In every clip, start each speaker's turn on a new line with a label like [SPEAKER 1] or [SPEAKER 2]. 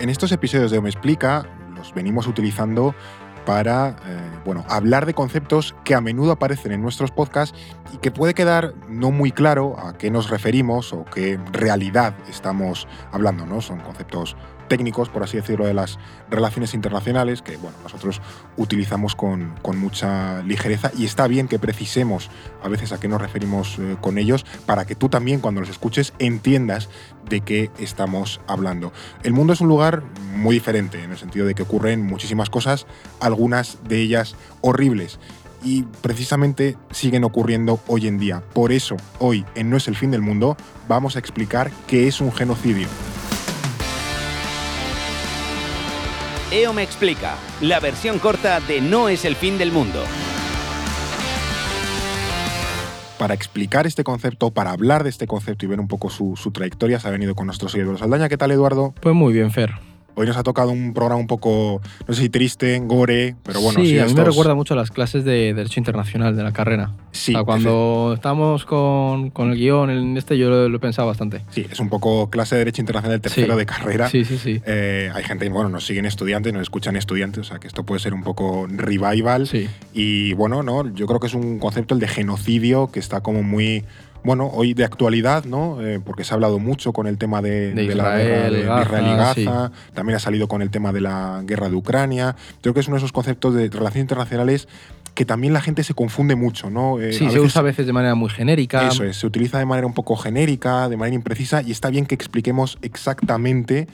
[SPEAKER 1] En estos episodios de Me Explica los venimos utilizando para eh, bueno, hablar de conceptos que a menudo aparecen en nuestros podcasts y que puede quedar no muy claro a qué nos referimos o qué realidad estamos hablando. ¿no? Son conceptos técnicos, por así decirlo, de las relaciones internacionales, que bueno, nosotros utilizamos con, mucha ligereza y está bien que precisemos a veces a qué nos referimos eh, con ellos para que tú también cuando los escuches entiendas de qué estamos hablando. El mundo es un lugar muy diferente, en el sentido de que ocurren muchísimas cosas, algunas de ellas horribles y precisamente siguen ocurriendo hoy en día. Por eso, hoy en No es el fin del mundo, vamos a explicar qué es un genocidio.
[SPEAKER 2] EO me explica, la versión corta de No es el fin del mundo.
[SPEAKER 1] Para explicar este concepto, para hablar de este concepto y ver un poco su, trayectoria, se ha venido con nuestro seguidor Saldaña. ¿Qué tal, Eduardo?
[SPEAKER 3] Pues muy bien, Fer.
[SPEAKER 1] Hoy nos ha tocado un programa un poco, no sé si triste, gore, pero bueno.
[SPEAKER 3] Sí, a mí me recuerda mucho a las clases de Derecho Internacional de la carrera.
[SPEAKER 1] Sí.
[SPEAKER 3] cuando estamos con, con, el guion en este, yo lo, he pensado bastante.
[SPEAKER 1] Sí, es un poco clase de Derecho Internacional tercero de carrera.
[SPEAKER 3] Sí, sí, sí.
[SPEAKER 1] Eh, hay gente, bueno, nos siguen estudiantes, nos escuchan estudiantes, o sea que esto puede ser un poco revival.
[SPEAKER 3] Sí.
[SPEAKER 1] Y bueno, no, yo creo que es un concepto, el de genocidio, que está como muy bueno, hoy de actualidad, ¿no? Eh, porque se ha hablado mucho con el tema de,
[SPEAKER 3] de,
[SPEAKER 1] la
[SPEAKER 3] guerra de,
[SPEAKER 1] Israel y Gaza, también ha salido con el tema de la guerra de Ucrania. Creo que es uno de esos conceptos de relaciones internacionales que también la gente se confunde mucho, ¿no?
[SPEAKER 3] Eh, sí, se usa a veces de manera muy genérica.
[SPEAKER 1] Eso es, se utiliza de manera un poco genérica, de manera imprecisa, y está bien que expliquemos exactamente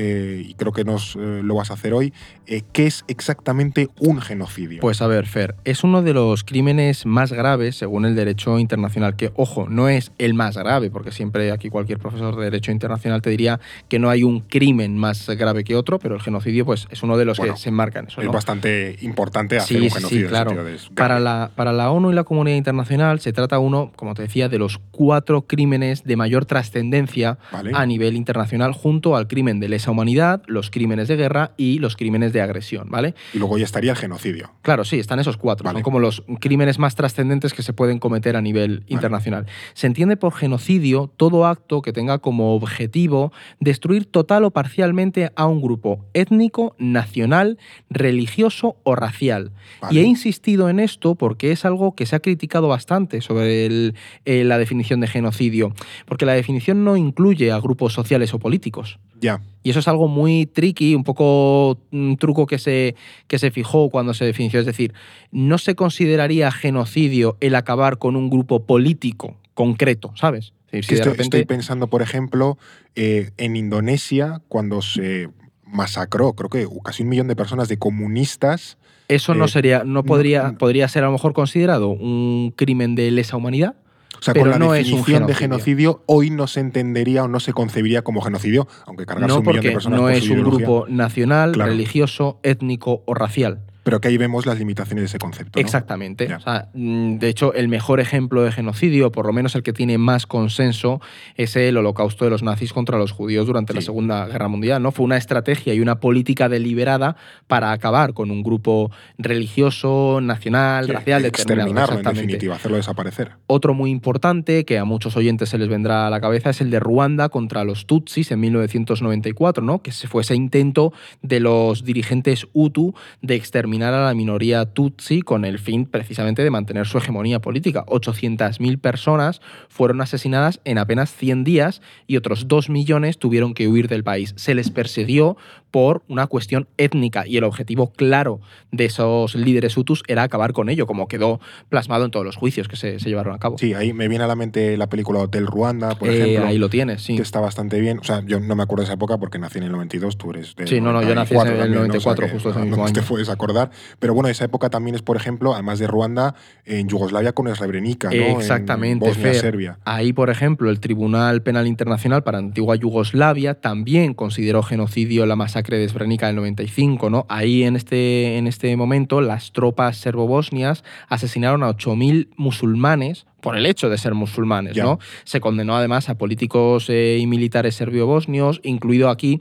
[SPEAKER 1] eh, y creo que nos eh, lo vas a hacer hoy, eh, ¿qué es exactamente un genocidio?
[SPEAKER 3] Pues a ver, Fer, es uno de los crímenes más graves según el derecho internacional, que ojo, no es el más grave, porque siempre aquí cualquier profesor de derecho internacional te diría que no hay un crimen más grave que otro, pero el genocidio pues es uno de los que se enmarca en eso.
[SPEAKER 1] Es bastante importante hacer un genocidio.
[SPEAKER 3] Sí, claro. para, la, para la ONU y la comunidad internacional se trata uno, como te decía, de los cuatro crímenes de mayor trascendencia a nivel internacional junto al crimen de lesa humanidad, los crímenes de guerra y los crímenes de agresión, ¿vale?
[SPEAKER 1] Y luego ya estaría el genocidio.
[SPEAKER 3] Claro, sí, están esos cuatro. Son como los crímenes más trascendentes que se pueden cometer a nivel internacional. Se entiende por genocidio todo acto que tenga como objetivo destruir total o parcialmente a un grupo étnico, nacional, religioso o racial. Y he insistido en esto porque es algo que se ha criticado bastante sobre eh, la definición de genocidio, porque la definición no incluye a grupos sociales o políticos.
[SPEAKER 1] Ya.
[SPEAKER 3] Y eso es algo muy tricky, un poco un truco que se, que se fijó cuando se definió. Es decir, no se consideraría genocidio el acabar con un grupo político concreto, ¿sabes?
[SPEAKER 1] estoy, pensando, por ejemplo, eh, en Indonesia, cuando se masacró, creo que casi un millón de personas de comunistas.
[SPEAKER 3] Eso no eh, sería, no podría, podría ser a lo mejor considerado un crimen de lesa humanidad.
[SPEAKER 1] O sea, con la no definición de genocidio. hoy no se entendería o no se concebiría como genocidio, aunque cargarse un millón de personas
[SPEAKER 3] no es
[SPEAKER 1] un
[SPEAKER 3] grupo nacional, religioso, étnico o racial.
[SPEAKER 1] Pero que ahí vemos las limitaciones de ese concepto.
[SPEAKER 3] Exactamente. Mm, de hecho, el mejor ejemplo de genocidio, por lo menos el que tiene más consenso, es el holocausto de los nazis contra los judíos durante la Segunda Guerra Mundial. ¿no? Fue una estrategia y una política deliberada para acabar con un grupo religioso, nacional, racial,
[SPEAKER 1] exterminarlo, en definitiva, hacerlo desaparecer.
[SPEAKER 3] Otro muy importante, que a muchos oyentes se les vendrá a la cabeza, es el de Ruanda contra los Tutsis en 1994, ¿no? que fue ese intento de los dirigentes Hutu de exterminar a la minoría Tutsi con el fin precisamente de mantener su hegemonía política. 800.000 personas fueron asesinadas en apenas 100 días y otros 2 millones tuvieron que huir del país. Se les persiguió por una cuestión étnica y el objetivo claro de esos líderes hutus era acabar con ello, como quedó plasmado en todos los juicios que se, llevaron a cabo.
[SPEAKER 1] Sí, ahí me viene a la mente la película Hotel Ruanda, por
[SPEAKER 3] eh,
[SPEAKER 1] ejemplo.
[SPEAKER 3] Ahí lo tienes, sí.
[SPEAKER 1] Que está bastante bien. O sea, yo no me acuerdo de esa época porque nací en el 92, tú eres de
[SPEAKER 3] Sí, no, no, yo nací en el 94, justo ese mismo
[SPEAKER 1] no te puedes acordar. Pero bueno, esa época también es, por ejemplo, además de Ruanda, en Yugoslavia con Srebrenica, ¿no?
[SPEAKER 3] Exactamente,
[SPEAKER 1] en Bosnia, Serbia.
[SPEAKER 3] Ahí, por ejemplo, el Tribunal Penal Internacional para Antigua Yugoslavia también consideró genocidio la masacre de Srebrenica en 95, ¿no? Ahí en este, en este momento las tropas serbobosnias asesinaron a 8.000 musulmanes por el hecho de ser musulmanes. ¿no? Se condenó además a políticos eh, y militares serbio-bosnios, incluido aquí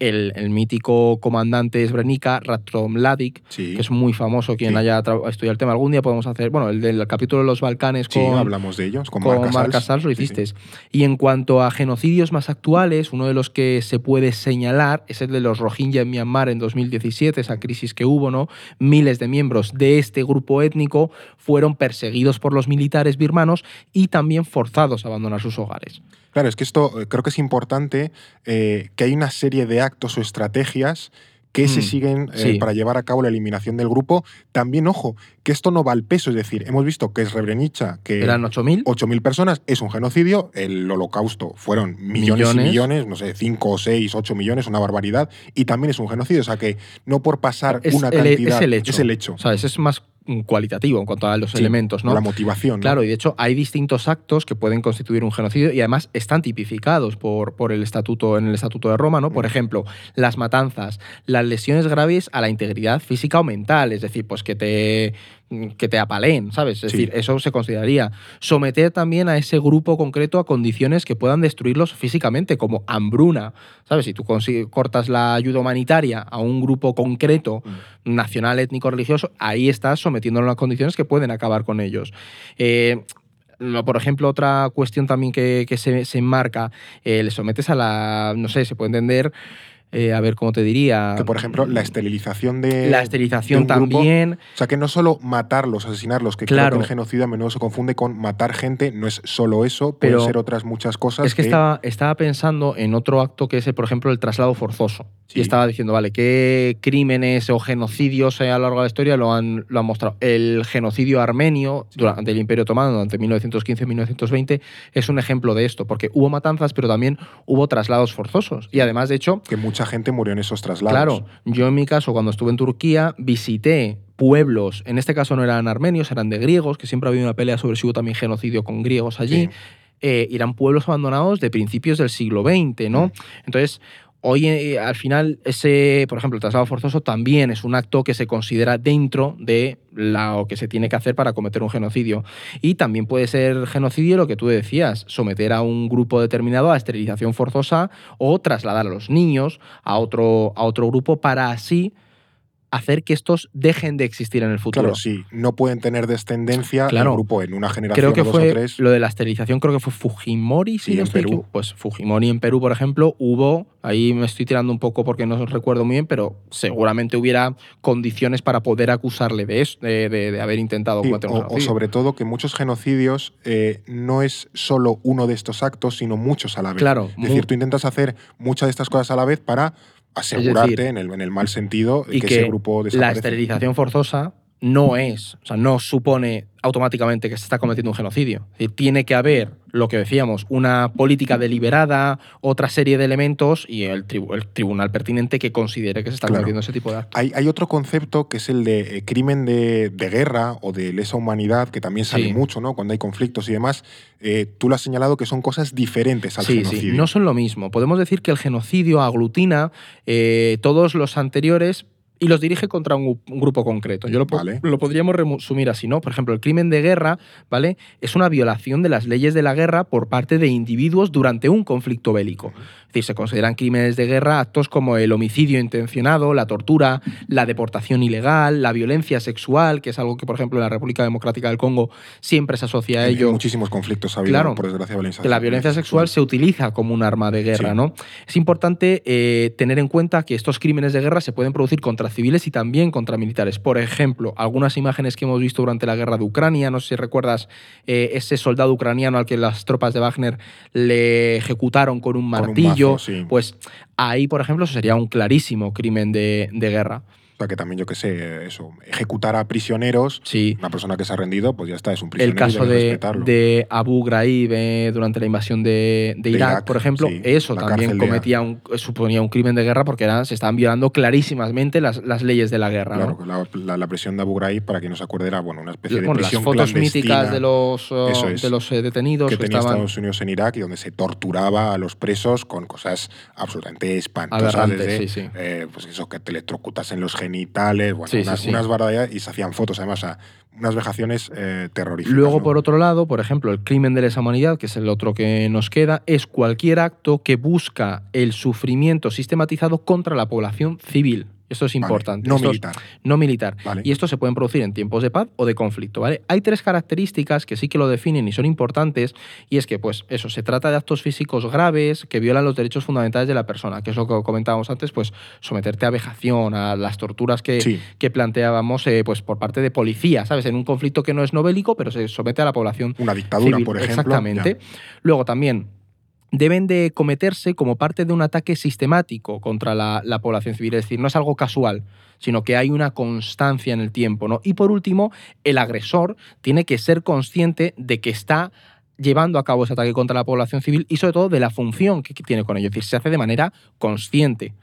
[SPEAKER 3] el, el mítico comandante Srebrenica, Ratko Mladic,
[SPEAKER 1] Sí,
[SPEAKER 3] que es muy famoso quien
[SPEAKER 1] Sí.
[SPEAKER 3] haya estudiado el tema. Algún día podemos hacer, bueno, el del capítulo de los Balcanes
[SPEAKER 1] sí,
[SPEAKER 3] con,
[SPEAKER 1] hablamos de ellos, con,
[SPEAKER 3] con
[SPEAKER 1] Marc
[SPEAKER 3] Marc
[SPEAKER 1] Casals.
[SPEAKER 3] Casals lo hicisteis. Y en cuanto a genocidios más actuales, uno de los que se puede señalar es el de los Rohingya en Myanmar en 2017, esa crisis que hubo, ¿no? Miles de miembros de este grupo étnico fueron perseguidos por los militares birmanos y también forzados a abandonar sus hogares.
[SPEAKER 1] Claro, es que esto eh, creo que es importante, eh, que hay una serie de actos o estrategias que se
[SPEAKER 3] Mm,
[SPEAKER 1] siguen eh,
[SPEAKER 3] sí.
[SPEAKER 1] para llevar a cabo la eliminación del grupo. También, ojo, que esto no va al peso, es decir, hemos visto que es Srebrenica, que
[SPEAKER 3] Eran 8.000.
[SPEAKER 1] 8.000 personas es un genocidio, el holocausto fueron millones,
[SPEAKER 3] Millones.
[SPEAKER 1] y millones, no sé, 5, 6, 8 millones, una barbaridad, y también es un genocidio, o sea que no por pasar
[SPEAKER 3] Es
[SPEAKER 1] una
[SPEAKER 3] el-
[SPEAKER 1] cantidad...
[SPEAKER 3] es el hecho.
[SPEAKER 1] Es el hecho.
[SPEAKER 3] ¿Sabes? Es más cualitativo en cuanto a los
[SPEAKER 1] Sí,
[SPEAKER 3] elementos, ¿no?
[SPEAKER 1] La motivación. ¿no?
[SPEAKER 3] Claro, y de hecho hay distintos actos que pueden constituir un genocidio y además están tipificados por, por el estatuto en el Estatuto de Roma, ¿no? Por
[SPEAKER 1] Mm.
[SPEAKER 3] ejemplo, las matanzas, las lesiones graves a la integridad física o mental, es decir, pues que te que te apalen, ¿sabes? Es
[SPEAKER 1] Sí.
[SPEAKER 3] decir, eso se consideraría. Someter también a ese grupo concreto a condiciones que puedan destruirlos físicamente, como hambruna, ¿sabes? Si tú cortas la ayuda humanitaria a un grupo concreto,
[SPEAKER 1] Mm.
[SPEAKER 3] nacional, étnico, religioso, ahí estás sometiéndolo a condiciones que pueden acabar con ellos. Eh, por ejemplo, otra cuestión también que, que se, se enmarca, eh, le sometes a la, no sé, se puede entender, eh, a ver cómo te diría.
[SPEAKER 1] Que, por ejemplo, la esterilización de.
[SPEAKER 3] La esterilización
[SPEAKER 1] de un grupo,
[SPEAKER 3] también.
[SPEAKER 1] O sea, que no solo matarlos, asesinarlos, que
[SPEAKER 3] Claro.
[SPEAKER 1] creo que el genocidio a menudo se confunde con matar gente, no es solo eso, puede
[SPEAKER 3] Pero
[SPEAKER 1] ser otras muchas cosas.
[SPEAKER 3] Es que estaba, estaba pensando en otro acto que es, por ejemplo, el traslado forzoso.
[SPEAKER 1] Sí.
[SPEAKER 3] Y estaba diciendo, vale, ¿qué crímenes o genocidios eh, a lo largo de la historia lo han, lo han mostrado? El genocidio armenio durante el Imperio Otomano, durante 1915-1920, es un ejemplo de esto, porque hubo matanzas, pero también hubo traslados forzosos. Y además, de hecho,
[SPEAKER 1] Que mucha gente murió en esos traslados.
[SPEAKER 3] Claro, yo en mi caso, cuando estuve en Turquía, visité pueblos, en este caso no eran armenios, eran de griegos, que siempre ha habido una pelea sobre si hubo también genocidio con griegos allí.
[SPEAKER 1] Sí.
[SPEAKER 3] Eh, eran pueblos abandonados de principios del siglo XX, ¿no?
[SPEAKER 1] Mm.
[SPEAKER 3] Entonces, hoy eh, al final, ese, por ejemplo, el traslado forzoso también es un acto que se considera dentro de lo que se tiene que hacer para cometer un genocidio. Y también puede ser genocidio lo que tú decías, someter a un grupo determinado a esterilización forzosa o trasladar a los niños a otro, a otro grupo para así hacer que estos dejen de existir en el futuro.
[SPEAKER 1] Claro, sí, no pueden tener descendencia
[SPEAKER 3] Claro.
[SPEAKER 1] el grupo en una generación
[SPEAKER 3] Creo que
[SPEAKER 1] o dos
[SPEAKER 3] fue
[SPEAKER 1] o tres.
[SPEAKER 3] lo de la esterilización, creo que fue Fujimori, si
[SPEAKER 1] Sí,
[SPEAKER 3] no
[SPEAKER 1] en Perú.
[SPEAKER 3] Pues Fujimori en Perú, por ejemplo, hubo, ahí me estoy tirando un poco porque no recuerdo muy bien, pero seguramente hubiera condiciones para poder acusarle de eso, de, de- de haber intentado
[SPEAKER 1] Sí,
[SPEAKER 3] cometer un
[SPEAKER 1] o, sobre todo que muchos genocidios eh, no es solo uno de estos actos, sino muchos a la vez.
[SPEAKER 3] Claro,
[SPEAKER 1] Es decir, tú intentas hacer muchas de estas cosas a la vez para asegurarte
[SPEAKER 3] decir,
[SPEAKER 1] en, el, en el mal sentido
[SPEAKER 3] y
[SPEAKER 1] que,
[SPEAKER 3] que
[SPEAKER 1] ese grupo
[SPEAKER 3] la
[SPEAKER 1] desaparece.
[SPEAKER 3] esterilización forzosa no es, o sea, no supone automáticamente que se está cometiendo un genocidio. Tiene que haber, lo que decíamos, una política deliberada, otra serie de elementos y el, tribu- el tribunal pertinente que considere que se está
[SPEAKER 1] Claro.
[SPEAKER 3] cometiendo ese tipo de actos.
[SPEAKER 1] Hay, hay otro concepto que es el de eh, crimen de, de guerra o de lesa humanidad, que también sale
[SPEAKER 3] Sí.
[SPEAKER 1] mucho, ¿no? Cuando hay conflictos y demás. Eh, tú lo has señalado que son cosas diferentes al
[SPEAKER 3] Sí,
[SPEAKER 1] genocidio.
[SPEAKER 3] sí, no son lo mismo. Podemos decir que el genocidio aglutina eh, todos los anteriores y los dirige contra un, grupo concreto. Yo lo,
[SPEAKER 1] Vale.
[SPEAKER 3] lo podríamos resumir así, ¿no? Por ejemplo, el crimen de guerra, ¿vale? Es una violación de las leyes de la guerra por parte de individuos durante un conflicto bélico. Es decir, se consideran crímenes de guerra actos como el homicidio intencionado, la tortura, la deportación ilegal, la violencia sexual, que es algo que, por ejemplo, en la República Democrática del Congo siempre se asocia a ello.
[SPEAKER 1] muchísimos conflictos ha habido,
[SPEAKER 3] Claro,
[SPEAKER 1] por desgracia, violencia
[SPEAKER 3] que la violencia sexual se utiliza como un arma de guerra,
[SPEAKER 1] Sí.
[SPEAKER 3] ¿no? Es importante eh, tener en cuenta que estos crímenes de guerra se pueden producir contra civiles y también contra militares. Por ejemplo, algunas imágenes que hemos visto durante la guerra de Ucrania, no sé si recuerdas eh, ese soldado ucraniano al que las tropas de Wagner le ejecutaron con un
[SPEAKER 1] un mazo, sí.
[SPEAKER 3] pues ahí, por ejemplo, eso sería un clarísimo crimen de, de guerra.
[SPEAKER 1] Sea, que también, yo qué sé, eso, ejecutar a prisioneros,
[SPEAKER 3] Sí.
[SPEAKER 1] una persona que se ha rendido, pues ya está, es un
[SPEAKER 3] El
[SPEAKER 1] prisionero y
[SPEAKER 3] caso de, de Abu Ghraib eh, durante la invasión de, de
[SPEAKER 1] De
[SPEAKER 3] Irak,
[SPEAKER 1] Irak,
[SPEAKER 3] por ejemplo,
[SPEAKER 1] sí,
[SPEAKER 3] eso también cometía un, suponía un crimen de guerra porque se estaban violando clarísimamente las, las leyes de la guerra.
[SPEAKER 1] Claro,
[SPEAKER 3] ¿no?
[SPEAKER 1] la, la- la prisión de Abu Ghraib, para quien no se acuerde, era bueno, una especie de
[SPEAKER 3] Bueno, las
[SPEAKER 1] prisión
[SPEAKER 3] fotos míticas de los, uh,
[SPEAKER 1] es.
[SPEAKER 3] de los eh, detenidos
[SPEAKER 1] que
[SPEAKER 3] que,
[SPEAKER 1] tenía
[SPEAKER 3] estaban
[SPEAKER 1] Estados Unidos en Irak y donde se torturaba a los presos con cosas absolutamente espantosas. Desde,
[SPEAKER 3] sí, sí.
[SPEAKER 1] eh, pues eso, que te electrocutasen los genitales, bueno,
[SPEAKER 3] Sí, sí,
[SPEAKER 1] unas,
[SPEAKER 3] sí.
[SPEAKER 1] unas barbaridades, y se hacían fotos, además, o sea, unas vejaciones eh, terroríficas.
[SPEAKER 3] Luego,
[SPEAKER 1] ¿no?
[SPEAKER 3] por otro lado, por ejemplo, el crimen de lesa humanidad, que es el otro que nos queda, es cualquier acto que busca el sufrimiento sistematizado contra la población civil. Esto es
[SPEAKER 1] Vale,
[SPEAKER 3] importante.
[SPEAKER 1] No
[SPEAKER 3] es-
[SPEAKER 1] militar.
[SPEAKER 3] no militar. Y esto se pueden producir en tiempos de paz o de conflicto, ¿vale? Hay tres características que sí que lo definen y son importantes, y es que, pues, eso, se trata de actos físicos graves que violan los derechos fundamentales de la persona, que es lo que comentábamos antes, pues, someterte a vejación, a las torturas que,
[SPEAKER 1] Sí.
[SPEAKER 3] que planteábamos, eh, pues, por parte de policía, ¿sabes? En un conflicto que no es no bélico, pero se somete a la población
[SPEAKER 1] Una dictadura,
[SPEAKER 3] civil,
[SPEAKER 1] por ejemplo.
[SPEAKER 3] Exactamente. Luego también deben de cometerse como parte de un ataque sistemático contra la, la población civil, es decir, no es algo casual, sino que hay una constancia en el tiempo. ¿no? Y por último, el agresor tiene que ser consciente de que está llevando a cabo ese ataque contra la población civil y sobre todo de la función que que tiene con ello, es decir, se hace de manera consciente.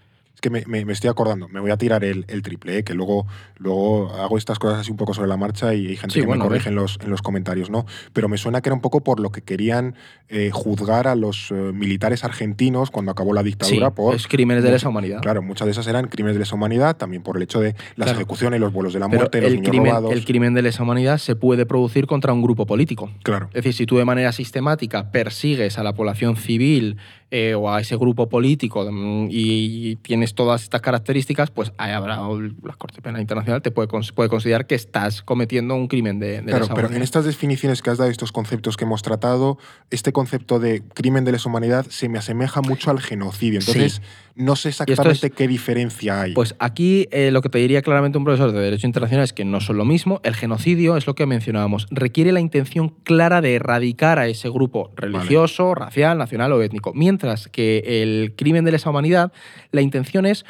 [SPEAKER 1] Que me, me- me estoy acordando, me voy a tirar el, el triple, ¿eh? que luego, luego hago estas cosas así un poco sobre la marcha y hay gente
[SPEAKER 3] Sí,
[SPEAKER 1] que
[SPEAKER 3] bueno,
[SPEAKER 1] me corrige en los, en los comentarios, ¿no? Pero me suena que era un poco por lo que querían eh, juzgar a los eh, militares argentinos cuando acabó la dictadura
[SPEAKER 3] Sí,
[SPEAKER 1] por...
[SPEAKER 3] es crímenes de lesa humanidad.
[SPEAKER 1] Claro, muchas de esas eran crímenes de lesa humanidad, también por el hecho de las
[SPEAKER 3] Claro.
[SPEAKER 1] ejecuciones, los vuelos de la
[SPEAKER 3] Pero
[SPEAKER 1] muerte, los
[SPEAKER 3] el
[SPEAKER 1] niños
[SPEAKER 3] crimen,
[SPEAKER 1] robados.
[SPEAKER 3] el crimen de lesa humanidad se puede producir contra un grupo político.
[SPEAKER 1] Claro.
[SPEAKER 3] Es decir, si tú de manera sistemática persigues a la población civil eh, o a ese grupo político mm, y, tienes todas estas características, pues ahí habrá la Corte Penal Internacional te puede, puede considerar que estás cometiendo un crimen de, de
[SPEAKER 1] Claro,
[SPEAKER 3] lesa
[SPEAKER 1] pero en estas definiciones que has dado, estos conceptos que hemos tratado, este concepto de crimen de lesa humanidad se me asemeja mucho al genocidio.
[SPEAKER 3] Sí.
[SPEAKER 1] Entonces, no sé exactamente
[SPEAKER 3] es-
[SPEAKER 1] qué diferencia hay.
[SPEAKER 3] Pues aquí eh, lo que te diría claramente un profesor de Derecho Internacional es que no son lo mismo. El genocidio es lo que mencionábamos. Requiere la intención clara de erradicar a ese grupo religioso, racial, nacional o étnico. Mientras que el crimen de lesa humanidad, la intención es,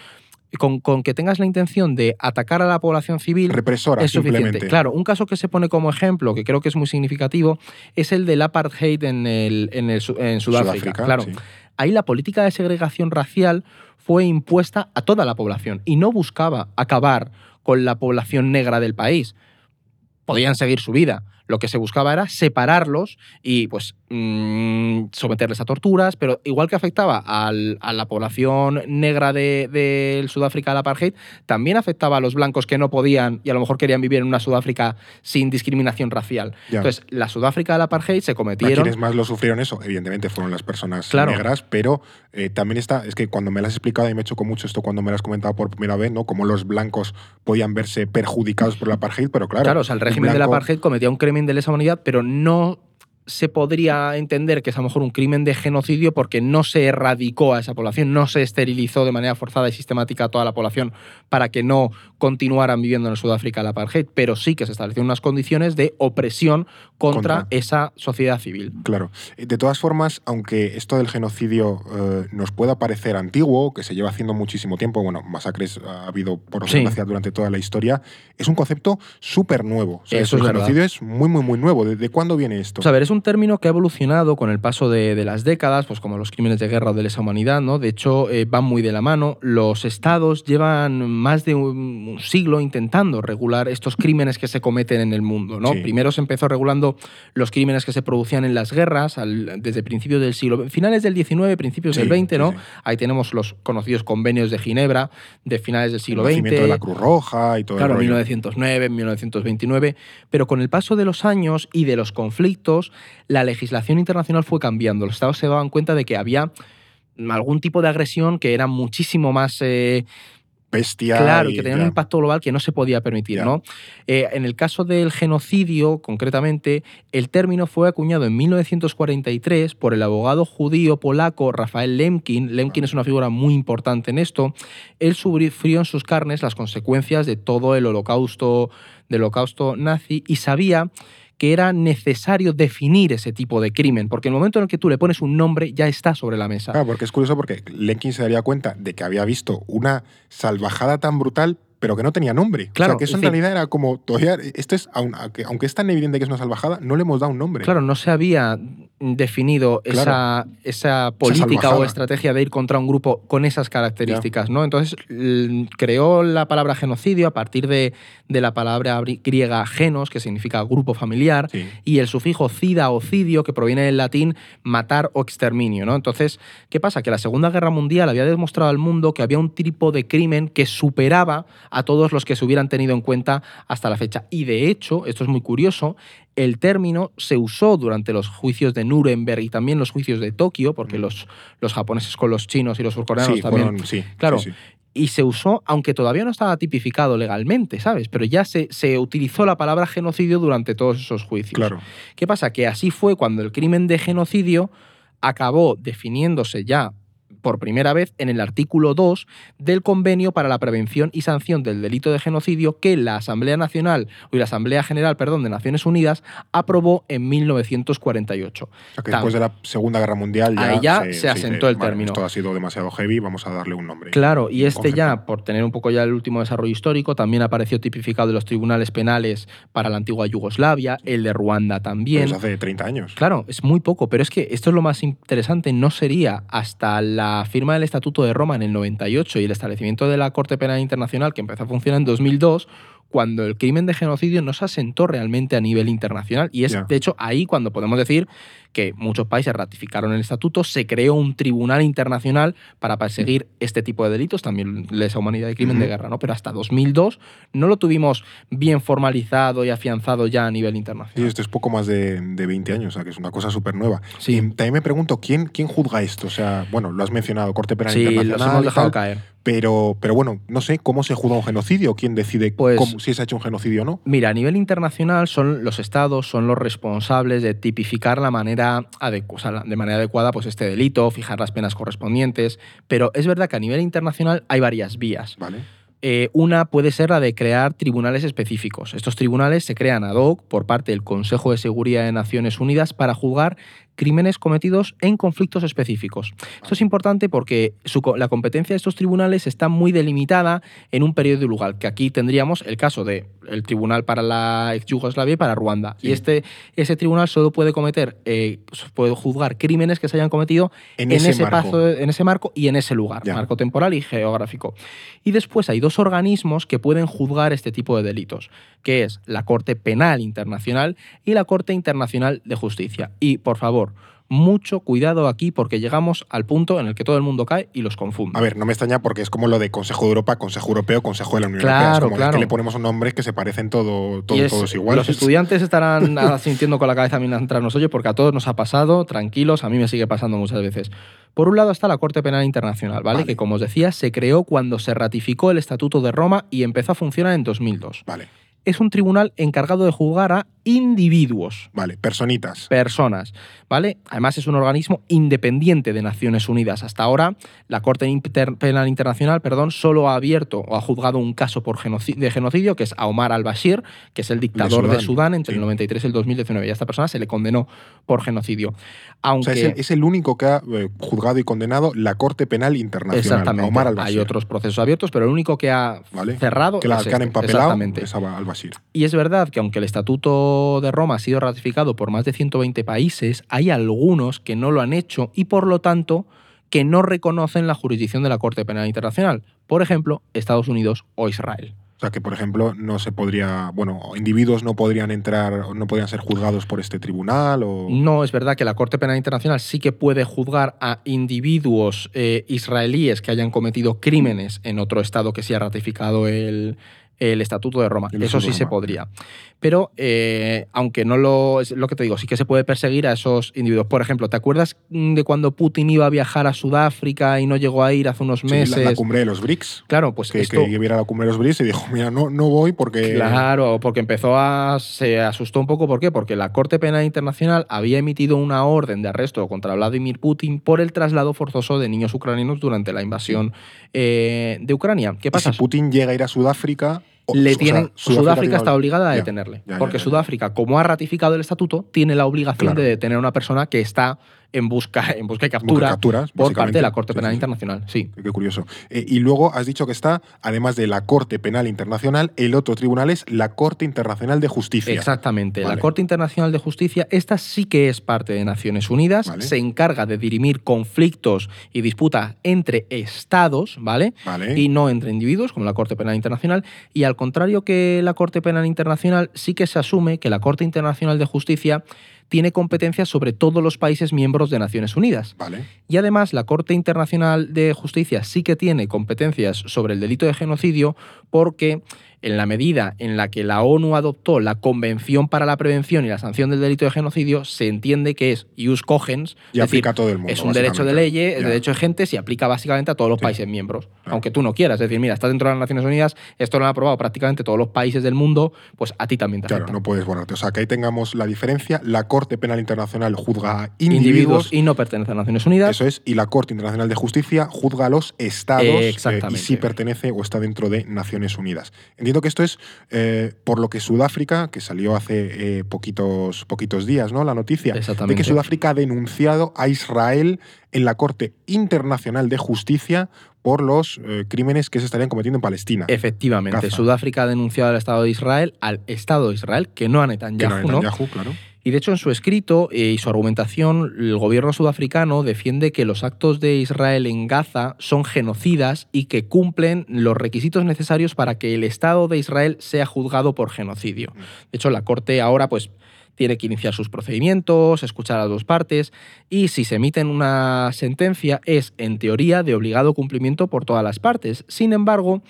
[SPEAKER 3] con, con que tengas la intención de atacar a la población civil,
[SPEAKER 1] Represora,
[SPEAKER 3] es suficiente.
[SPEAKER 1] simplemente.
[SPEAKER 3] Claro, un caso que se pone como ejemplo, que creo que es muy significativo, es el del apartheid en, el, en, el en Sudáfrica. Claro,
[SPEAKER 1] sí.
[SPEAKER 3] ahí la política de segregación racial fue impuesta a toda la población y no buscaba acabar con la población negra del país. Podían seguir su vida. Lo que se buscaba era separarlos y pues mm, someterles a torturas, pero igual que afectaba al- a la población negra de, de Sudáfrica del apartheid, también afectaba a los blancos que no podían y a lo mejor querían vivir en una Sudáfrica sin discriminación racial.
[SPEAKER 1] Ya.
[SPEAKER 3] Entonces, la Sudáfrica del apartheid se
[SPEAKER 1] ¿A
[SPEAKER 3] cometieron
[SPEAKER 1] quienes más lo sufrieron eso? Evidentemente fueron las personas
[SPEAKER 3] Claro.
[SPEAKER 1] negras, pero eh, también está, es que cuando me lo has explicado y me chocó mucho esto cuando me lo has comentado por primera vez, ¿no? Cómo los blancos podían verse perjudicados por el apartheid, pero claro.
[SPEAKER 3] Claro, o sea, el régimen del
[SPEAKER 1] blanco-
[SPEAKER 3] apartheid cometía un crimen de lesa humanidad, pero no se podría entender que es a lo mejor un crimen de genocidio porque no se erradicó a esa población, no se esterilizó de manera forzada y sistemática a toda la población para que no continuaran viviendo en Sudáfrica el apartheid, pero sí que se establecieron unas condiciones de opresión contra,
[SPEAKER 1] Contra.
[SPEAKER 3] esa sociedad civil.
[SPEAKER 1] Claro. Eh, De todas formas, aunque esto del genocidio eh, nos pueda parecer antiguo, que se lleva haciendo muchísimo tiempo, bueno, masacres ha habido por
[SPEAKER 3] Sí.
[SPEAKER 1] durante toda la historia, es un concepto súper nuevo. O sea,
[SPEAKER 3] Eso
[SPEAKER 1] el
[SPEAKER 3] es verdad.
[SPEAKER 1] genocidio es muy, muy, muy nuevo. ¿Desde cuándo viene esto?
[SPEAKER 3] Pues a ver, es un término que ha evolucionado con el paso de, de las décadas, pues como los crímenes de guerra o de lesa humanidad, ¿no? De hecho, eh, van muy de la mano. Los estados llevan más de un, un siglo intentando regular estos crímenes que se cometen en el mundo, ¿no?
[SPEAKER 1] Sí.
[SPEAKER 3] Primero se empezó regulando los crímenes que se producían en las guerras al- desde principios del siglo, finales del XIX, principios
[SPEAKER 1] Sí,
[SPEAKER 3] del XX, ¿no?
[SPEAKER 1] sí.
[SPEAKER 3] Ahí tenemos los conocidos convenios de Ginebra de finales del
[SPEAKER 1] el
[SPEAKER 3] siglo
[SPEAKER 1] nacimiento
[SPEAKER 3] XX.
[SPEAKER 1] de la Cruz Roja y todo
[SPEAKER 3] Claro,
[SPEAKER 1] el rollo.
[SPEAKER 3] 1909, 1929, pero con el paso de los años y de los conflictos, la legislación internacional fue cambiando. Los estados se daban cuenta de que había algún tipo de agresión que era muchísimo más eh,
[SPEAKER 1] Bestia.
[SPEAKER 3] claro y que tenía un impacto global que no se podía permitir. ¿no? Eh, en el caso del genocidio, concretamente, el término fue acuñado en 1943 por el abogado judío polaco Rafael Lemkin. Lemkin es una figura muy importante en esto. Él sufrió en sus carnes las consecuencias de todo el holocausto, del holocausto nazi y sabía que era necesario definir ese tipo de crimen, porque en el momento en el que tú le pones un nombre ya está sobre la mesa.
[SPEAKER 1] Claro, porque es curioso porque Lenkin se daría cuenta de que había visto una salvajada tan brutal, pero que no tenía nombre.
[SPEAKER 3] Claro,
[SPEAKER 1] o sea, que eso
[SPEAKER 3] es
[SPEAKER 1] en realidad era como todavía esto es aun- aunque, aunque es tan evidente que es una salvajada, no le hemos dado un nombre.
[SPEAKER 3] Claro, no se había definido
[SPEAKER 1] Claro.
[SPEAKER 3] esa, esa política o estrategia de ir contra un grupo con esas características, ¿no? Entonces creó la palabra genocidio a partir de, de la palabra griega genos, que significa grupo familiar,
[SPEAKER 1] Sí.
[SPEAKER 3] y el sufijo cida o cidio, que proviene del latín matar o exterminio, ¿no? Entonces, ¿qué pasa? Que la Segunda Guerra Mundial había demostrado al mundo que había un tipo de crimen que superaba a todos los que se hubieran tenido en cuenta hasta la fecha. Y de hecho, esto es muy curioso, el término se usó durante los juicios de Nuremberg y también los juicios de Tokio, porque los, los japoneses con los chinos y los surcoreanos
[SPEAKER 1] Sí,
[SPEAKER 3] también.
[SPEAKER 1] sí,
[SPEAKER 3] claro,
[SPEAKER 1] sí.
[SPEAKER 3] y se usó, aunque todavía no estaba tipificado legalmente, ¿sabes? Pero ya se, se utilizó la palabra genocidio durante todos esos juicios.
[SPEAKER 1] Claro.
[SPEAKER 3] ¿Qué pasa? Que así fue cuando el crimen de genocidio acabó definiéndose ya por primera vez en el artículo 2 del Convenio para la Prevención y Sanción del Delito de Genocidio que la Asamblea Nacional o la Asamblea General, perdón, de Naciones Unidas aprobó en 1948.
[SPEAKER 1] O sea, que después de la Segunda Guerra Mundial ya,
[SPEAKER 3] Ahí ya se
[SPEAKER 1] dice,
[SPEAKER 3] asentó el
[SPEAKER 1] "Vale,
[SPEAKER 3] término".
[SPEAKER 1] Esto ha sido demasiado heavy, vamos a darle un nombre.
[SPEAKER 3] Claro, y este
[SPEAKER 1] concepto.
[SPEAKER 3] ya, por tener un poco ya el último desarrollo histórico, también apareció tipificado en los tribunales penales para la antigua Yugoslavia, el de Ruanda también.
[SPEAKER 1] Pues hace 30 años.
[SPEAKER 3] Claro, es muy poco, pero es que esto es lo más interesante. No sería hasta la firma del Estatuto de Roma en el 98 y el establecimiento de la Corte Penal Internacional, que empezó a funcionar en 2002, cuando el crimen de genocidio no se asentó realmente a nivel internacional. Y es, de hecho, ahí cuando podemos decir que muchos países ratificaron el estatuto, se creó un tribunal internacional para perseguir este tipo de delitos, también lesa humanidad y crimen de guerra, ¿no? Pero hasta 2002 no lo tuvimos bien formalizado y afianzado ya a nivel
[SPEAKER 1] Sí,
[SPEAKER 3] internacional.
[SPEAKER 1] esto es poco más de, de 20 años, o sea, que es una cosa súper nueva.
[SPEAKER 3] Sí.
[SPEAKER 1] Y también me pregunto, ¿quién, ¿quién juzga esto? O sea, bueno, lo has mencionado, Corte Penal
[SPEAKER 3] Sí,
[SPEAKER 1] Internacional.
[SPEAKER 3] los hemos
[SPEAKER 1] y
[SPEAKER 3] dejado
[SPEAKER 1] tal,
[SPEAKER 3] caer.
[SPEAKER 1] Pero, pero bueno, no sé, ¿cómo se juzga un genocidio? ¿Quién decide
[SPEAKER 3] Pues-
[SPEAKER 1] cómo- si se ha hecho un genocidio o no?
[SPEAKER 3] Mira, a nivel internacional son los estados, son los responsables de tipificar la manera o sea, de manera adecuada pues este delito, fijar las penas correspondientes, pero es verdad que a nivel internacional hay varias vías.
[SPEAKER 1] Vale.
[SPEAKER 3] Eh, una puede ser la de crear tribunales específicos. Estos tribunales se crean ad hoc por parte del Consejo de Seguridad de Naciones Unidas para juzgar crímenes cometidos en conflictos específicos. Esto es importante porque su la competencia de estos tribunales está muy delimitada en un periodo lugar, que aquí tendríamos el caso del Tribunal para la ex Yugoslavia y para Ruanda.
[SPEAKER 1] Sí.
[SPEAKER 3] Y este, ese tribunal solo puede cometer, eh, puede juzgar crímenes que se hayan cometido
[SPEAKER 1] En,
[SPEAKER 3] en,
[SPEAKER 1] ese,
[SPEAKER 3] paso- en ese marco y en ese lugar,
[SPEAKER 1] Ya.
[SPEAKER 3] marco temporal y geográfico. Y después hay dos organismos que pueden juzgar este tipo de delitos, que es la Corte Penal Internacional y la Corte Internacional de Justicia. Y, por favor, mucho cuidado aquí porque llegamos al punto en el que todo el mundo cae y los confunde.
[SPEAKER 1] A ver, no me extraña porque es como lo de Consejo de Europa, Consejo Europeo, Consejo de la Unión Europea. Es como
[SPEAKER 3] claro.
[SPEAKER 1] que le ponemos un nombre que se parecen todo, todo-
[SPEAKER 3] Y es-
[SPEAKER 1] todos iguales.
[SPEAKER 3] Los estudiantes estarán asintiendo con la cabeza mientras nos oye, porque a todos nos ha pasado, tranquilos, a mí me sigue pasando muchas veces. Por un lado está la Corte Penal Internacional, ¿vale?
[SPEAKER 1] Vale.
[SPEAKER 3] Que como os decía, se creó cuando se ratificó el Estatuto de Roma y empezó a funcionar en 2002.
[SPEAKER 1] Vale,
[SPEAKER 3] Es un tribunal encargado de juzgar a individuos,
[SPEAKER 1] vale, personitas.
[SPEAKER 3] personas, ¿vale? Además es un organismo independiente de Naciones Unidas. Hasta ahora, la Corte Inter- Penal Internacional, perdón, solo ha abierto o ha juzgado un caso por genoci- de genocidio, que es a Omar al-Bashir, que es el dictador de
[SPEAKER 1] Sudán,
[SPEAKER 3] Sudán, entre
[SPEAKER 1] sí.
[SPEAKER 3] el 93 y el 2019. Y a esta persona se le condenó por genocidio.
[SPEAKER 1] O
[SPEAKER 3] Aunque
[SPEAKER 1] sea, es el, es el único que ha eh, juzgado y condenado la Corte Penal Internacional.
[SPEAKER 3] exactamente,
[SPEAKER 1] a Omar
[SPEAKER 3] hay otros procesos abiertos, pero el único que ha
[SPEAKER 1] ¿vale?
[SPEAKER 3] cerrado
[SPEAKER 1] Que la han
[SPEAKER 3] este.
[SPEAKER 1] empapelado es al-Bashir.
[SPEAKER 3] Y es verdad que aunque el Estatuto de Roma ha sido ratificado por más de 120 países, hay algunos que no lo han hecho y por lo tanto que no reconocen la jurisdicción de la Corte Penal Internacional. Por ejemplo, Estados Unidos o Israel.
[SPEAKER 1] O sea, que por ejemplo no se podría, bueno, individuos no podrían entrar, no podrían ser juzgados por este tribunal o...
[SPEAKER 3] No, es verdad que la Corte Penal Internacional sí que puede juzgar a individuos eh, israelíes que hayan cometido crímenes en otro Estado que sí ha ratificado el, el Estatuto de Roma.
[SPEAKER 1] El
[SPEAKER 3] Eso sí se podría. Pero, eh, aunque no lo. Es lo que te digo, sí que se puede perseguir a esos individuos. Por ejemplo, ¿te acuerdas de cuando Putin iba a viajar a Sudáfrica y no llegó a ir hace unos
[SPEAKER 1] Sí,
[SPEAKER 3] meses?
[SPEAKER 1] la, la cumbre de los BRICS.
[SPEAKER 3] Claro, pues
[SPEAKER 1] Que,
[SPEAKER 3] esto.
[SPEAKER 1] que iba a ir a la cumbre de los BRICS y dijo, mira, no, no voy porque...
[SPEAKER 3] Claro, porque empezó a. se asustó un poco. ¿Por qué? Porque la Corte Penal Internacional había emitido una orden de arresto contra Vladimir Putin por el traslado forzoso de niños ucranianos durante la invasión eh, de Ucrania. ¿Qué pasa?
[SPEAKER 1] si Putin llega a ir a Sudáfrica...
[SPEAKER 3] Le
[SPEAKER 1] o sea,
[SPEAKER 3] tienen, Sudáfrica, está obligada a detenerle.
[SPEAKER 1] ya, ya,
[SPEAKER 3] porque
[SPEAKER 1] ya.
[SPEAKER 3] Sudáfrica, como ha ratificado el estatuto, tiene la obligación
[SPEAKER 1] Claro.
[SPEAKER 3] de detener a una persona que está en busca, en busca y captura
[SPEAKER 1] capturas,
[SPEAKER 3] por parte de la Corte Penal
[SPEAKER 1] sí, sí.
[SPEAKER 3] Internacional. Sí.
[SPEAKER 1] Qué curioso. Eh, y luego has dicho que está, además de la Corte Penal Internacional, el otro tribunal es la Corte Internacional de Justicia.
[SPEAKER 3] Exactamente.
[SPEAKER 1] Vale.
[SPEAKER 3] La Corte Internacional de Justicia, esta sí que es parte de Naciones Unidas,
[SPEAKER 1] Vale.
[SPEAKER 3] se encarga de dirimir conflictos y disputas entre estados, ¿vale?
[SPEAKER 1] Vale.
[SPEAKER 3] Y no entre individuos, como la Corte Penal Internacional. Y al contrario que la Corte Penal Internacional, sí que se asume que la Corte Internacional de Justicia tiene competencias sobre todos los países miembros de Naciones Unidas.
[SPEAKER 1] Vale.
[SPEAKER 3] Y además, la Corte Internacional de Justicia sí que tiene competencias sobre el delito de genocidio porque en la medida en la que la ONU adoptó la Convención para la Prevención y la Sanción del Delito de Genocidio, se entiende que es ius cogens,
[SPEAKER 1] Y
[SPEAKER 3] es
[SPEAKER 1] aplica
[SPEAKER 3] decir,
[SPEAKER 1] a todo el mundo.
[SPEAKER 3] es un derecho de leyes, es derecho de gente, se aplica básicamente a todos los
[SPEAKER 1] Sí.
[SPEAKER 3] países miembros, aunque tú no quieras. Es decir, mira, estás dentro de las Naciones Unidas, esto lo han aprobado prácticamente todos los países del mundo, pues a ti también te
[SPEAKER 1] Claro,
[SPEAKER 3] afecta.
[SPEAKER 1] no puedes borrarte. O sea, que ahí tengamos la diferencia. La Corte Penal Internacional juzga a
[SPEAKER 3] individuos
[SPEAKER 1] individuos.
[SPEAKER 3] y no pertenecen a Naciones Unidas.
[SPEAKER 1] Eso es, y la Corte Internacional de Justicia juzga a los estados
[SPEAKER 3] Eh,
[SPEAKER 1] eh, y si pertenece o está dentro de Naciones Unidas. Entiendo que esto es eh, por lo que Sudáfrica, que salió hace eh, poquitos, poquitos días, ¿no? La noticia de que Sudáfrica ha denunciado a Israel en la Corte Internacional de Justicia por los eh, crímenes que se estarían cometiendo en Palestina.
[SPEAKER 3] Efectivamente. Sudáfrica ha denunciado al Estado de Israel, al Estado de Israel, que no a
[SPEAKER 1] que
[SPEAKER 3] Netanyahu,
[SPEAKER 1] no
[SPEAKER 3] ¿no?
[SPEAKER 1] Netanyahu, claro.
[SPEAKER 3] Y de hecho, en su escrito eh, y su argumentación, el gobierno sudafricano defiende que los actos de Israel en Gaza son genocidas y que cumplen los requisitos necesarios para que el Estado de Israel sea juzgado por genocidio.
[SPEAKER 1] Mm.
[SPEAKER 3] De hecho, la Corte ahora, pues tiene que iniciar sus procedimientos, escuchar a dos partes y si se emite una sentencia es, en teoría, de obligado cumplimiento por todas las partes. Sin embargo,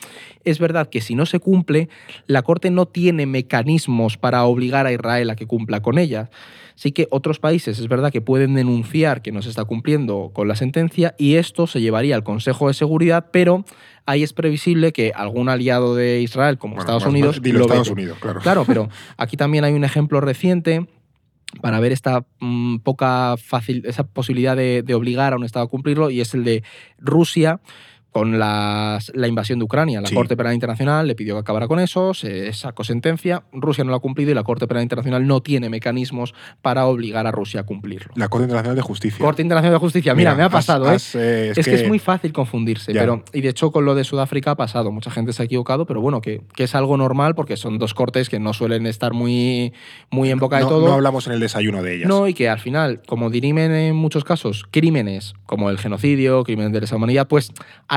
[SPEAKER 3] es verdad que si no se cumple, la Corte no tiene mecanismos para obligar a Israel a que cumpla con ella. Sí que otros países es verdad que pueden denunciar que no se está cumpliendo con la sentencia y esto se llevaría al Consejo de Seguridad, pero ahí es previsible que algún aliado de Israel, como
[SPEAKER 1] Bueno,
[SPEAKER 3] Estados
[SPEAKER 1] más-
[SPEAKER 3] Unidos,
[SPEAKER 1] más- dilo,
[SPEAKER 3] lo
[SPEAKER 1] Estados. Unidos, claro.
[SPEAKER 3] Claro, pero aquí también hay un ejemplo reciente para ver esta mm, poca fácil, esa posibilidad de, de obligar a un Estado a cumplirlo, y es el de Rusia con las- la invasión de Ucrania. La
[SPEAKER 1] Sí.
[SPEAKER 3] Corte Penal Internacional le pidió que acabara con eso, se sacó sentencia, Rusia no lo ha cumplido y la Corte Penal Internacional no tiene mecanismos para obligar a Rusia a cumplirlo.
[SPEAKER 1] La Corte Internacional de Justicia.
[SPEAKER 3] Corte Internacional de Justicia, mira, me ha pasado, ¿eh?
[SPEAKER 1] has, eh,
[SPEAKER 3] Es, que, es muy fácil confundirse,
[SPEAKER 1] Ya.
[SPEAKER 3] pero y de hecho con lo de Sudáfrica ha pasado, mucha gente se ha equivocado, pero bueno, que, que es algo normal porque son dos cortes que no suelen estar muy, muy en boca de todo.
[SPEAKER 1] no hablamos en el desayuno de ellas.
[SPEAKER 3] No, y que al final, como dirimen en muchos casos crímenes como el genocidio, crímenes de lesa humanidad, pues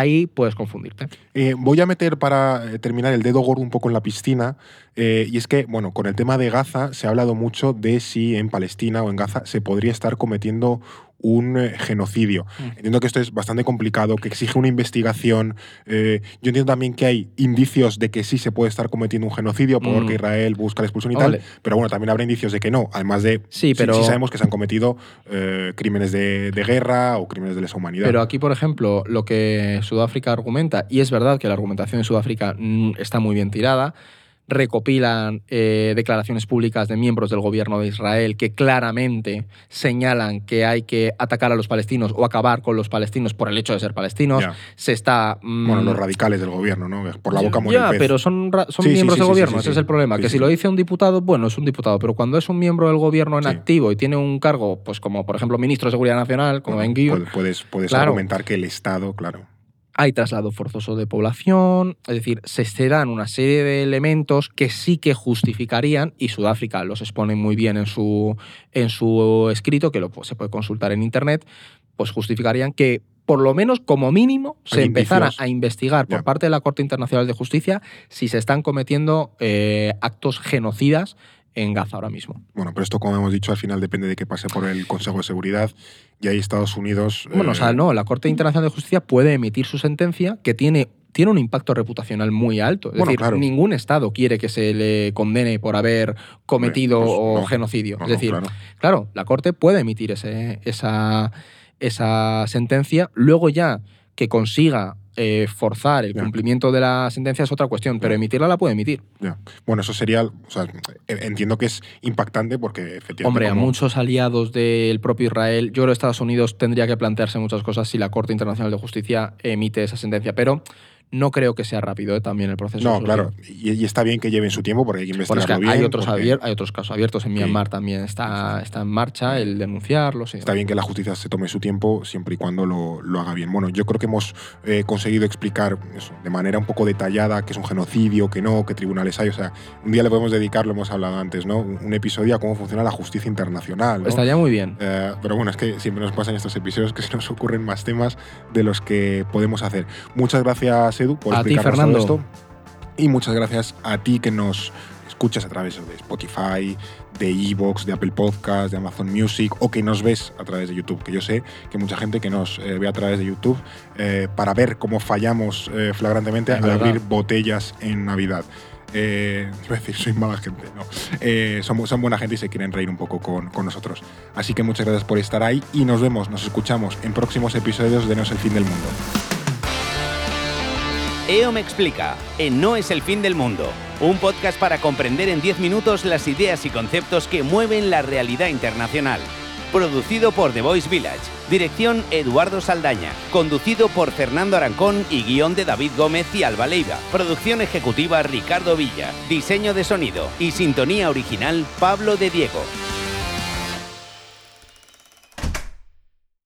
[SPEAKER 3] ahí puedes confundirte.
[SPEAKER 1] Eh, voy a meter para eh, terminar el dedo gordo un poco en la piscina. eh, y es que, bueno, con el tema de Gaza se ha hablado mucho de si en Palestina o en Gaza se podría estar cometiendo un eh, genocidio.
[SPEAKER 3] Mm.
[SPEAKER 1] Entiendo que esto es bastante complicado, que exige una investigación. eh, yo entiendo también que hay indicios de que sí se puede estar cometiendo un genocidio porque
[SPEAKER 3] Mm.
[SPEAKER 1] Israel busca la expulsión y tal, pero bueno, también habrá indicios de que no, además de
[SPEAKER 3] Sí, pero-
[SPEAKER 1] sabemos que se han cometido eh, crímenes de, de guerra o crímenes de lesa humanidad.
[SPEAKER 3] Pero aquí, por ejemplo, lo que Sudáfrica argumenta, y es verdad que la argumentación de Sudáfrica mm, está muy bien tirada, recopilan eh, declaraciones públicas de miembros del gobierno de Israel que claramente señalan que hay que atacar a los palestinos o acabar con los palestinos por el hecho de ser palestinos. Se está... mm,
[SPEAKER 1] Bueno, los radicales del gobierno, ¿no? Por la boca el pez.
[SPEAKER 3] pero son, son
[SPEAKER 1] Sí,
[SPEAKER 3] miembros
[SPEAKER 1] sí,
[SPEAKER 3] del gobierno, ese es el problema. Que si lo dice un diputado, bueno, es un diputado, pero cuando es un miembro del gobierno en activo y tiene un cargo, pues como por ejemplo ministro de Seguridad Nacional, como
[SPEAKER 1] Bueno,
[SPEAKER 3] Ben Gvir,
[SPEAKER 1] puedes- Puedes, puedes
[SPEAKER 3] Claro.
[SPEAKER 1] argumentar que el Estado, claro.
[SPEAKER 3] Hay traslado forzoso de población, es decir, se, se dan una serie de elementos que sí que justificarían, y Sudáfrica los expone muy bien en su, en su escrito, que lo, pues, se puede consultar en Internet, pues justificarían que por lo menos como mínimo se empezara a investigar por parte de la Corte Internacional de Justicia si se están cometiendo eh, actos genocidas en Gaza ahora mismo.
[SPEAKER 1] Bueno, pero esto, como hemos dicho, al final depende de que pase por el Consejo de Seguridad y ahí Estados Unidos.
[SPEAKER 3] Bueno, o sea,
[SPEAKER 1] eh,
[SPEAKER 3] no, la Corte Internacional de Justicia puede emitir su sentencia que tiene, tiene un impacto reputacional muy alto. Es
[SPEAKER 1] Bueno,
[SPEAKER 3] decir,
[SPEAKER 1] claro.
[SPEAKER 3] ningún Estado quiere que se le condene por haber cometido
[SPEAKER 1] pues,
[SPEAKER 3] o
[SPEAKER 1] no.
[SPEAKER 3] genocidio.
[SPEAKER 1] no,
[SPEAKER 3] es
[SPEAKER 1] no,
[SPEAKER 3] decir,
[SPEAKER 1] claro.
[SPEAKER 3] claro, la Corte puede emitir ese, esa, esa sentencia. Luego ya que consiga eh, forzar el cumplimiento de la sentencia es otra cuestión, pero emitirla la puede emitir.
[SPEAKER 1] Bueno, eso sería. O sea, entiendo que es impactante porque efectivamente.
[SPEAKER 3] Hombre, a muchos aliados del propio Israel, yo creo que Estados Unidos tendría que plantearse muchas cosas si la Corte Internacional de Justicia emite esa sentencia, pero no creo que sea rápido eh, también el proceso.
[SPEAKER 1] No, claro. Y, y está bien que lleven su tiempo porque hay que
[SPEAKER 3] Bueno, es
[SPEAKER 1] investigarlo
[SPEAKER 3] que
[SPEAKER 1] bien.
[SPEAKER 3] hay, otros
[SPEAKER 1] porque
[SPEAKER 3] abier- hay otros casos abiertos en
[SPEAKER 1] Sí.
[SPEAKER 3] Myanmar también. Está, está en marcha el denunciarlo. sí.
[SPEAKER 1] Está bien que la justicia se tome su tiempo siempre y cuando lo, lo haga bien. Bueno, yo creo que hemos eh, conseguido explicar eso, de manera un poco detallada qué es un genocidio, qué no, qué tribunales hay. O sea, un día le podemos dedicar, lo hemos hablado antes, ¿no? Un un episodio a cómo funciona la justicia internacional. ¿no?
[SPEAKER 3] Estaría muy bien.
[SPEAKER 1] Eh, pero bueno, es que siempre nos pasan estos episodios que se nos ocurren más temas de los que podemos hacer. Muchas gracias, Edu, por
[SPEAKER 3] A ti, Fernando.
[SPEAKER 1] todo esto. Y muchas gracias a ti que nos escuchas a través de Spotify, de Evox, de Apple Podcasts, de Amazon Music o que nos ves a través de YouTube, que yo sé que mucha gente que nos eh, ve a través de YouTube eh, para ver cómo fallamos eh, flagrantemente
[SPEAKER 3] Es
[SPEAKER 1] al
[SPEAKER 3] verdad.
[SPEAKER 1] abrir botellas en Navidad. Eh, iba a decir, soy mala gente, no. Eh, son, son buena gente y se quieren reír un poco con, con nosotros. Así que muchas gracias por estar ahí y nos vemos, nos escuchamos en próximos episodios de No es el fin del mundo.
[SPEAKER 2] EO me explica, en No es el fin del mundo, un podcast para comprender en 10 minutos las ideas y conceptos que mueven la realidad internacional. Producido por The Voice Village, dirección Eduardo Saldaña, conducido por Fernando Arancón y guion de David Gómez y Alba Leiva, producción ejecutiva Ricardo Villa, diseño de sonido y sintonía original Pablo de Diego.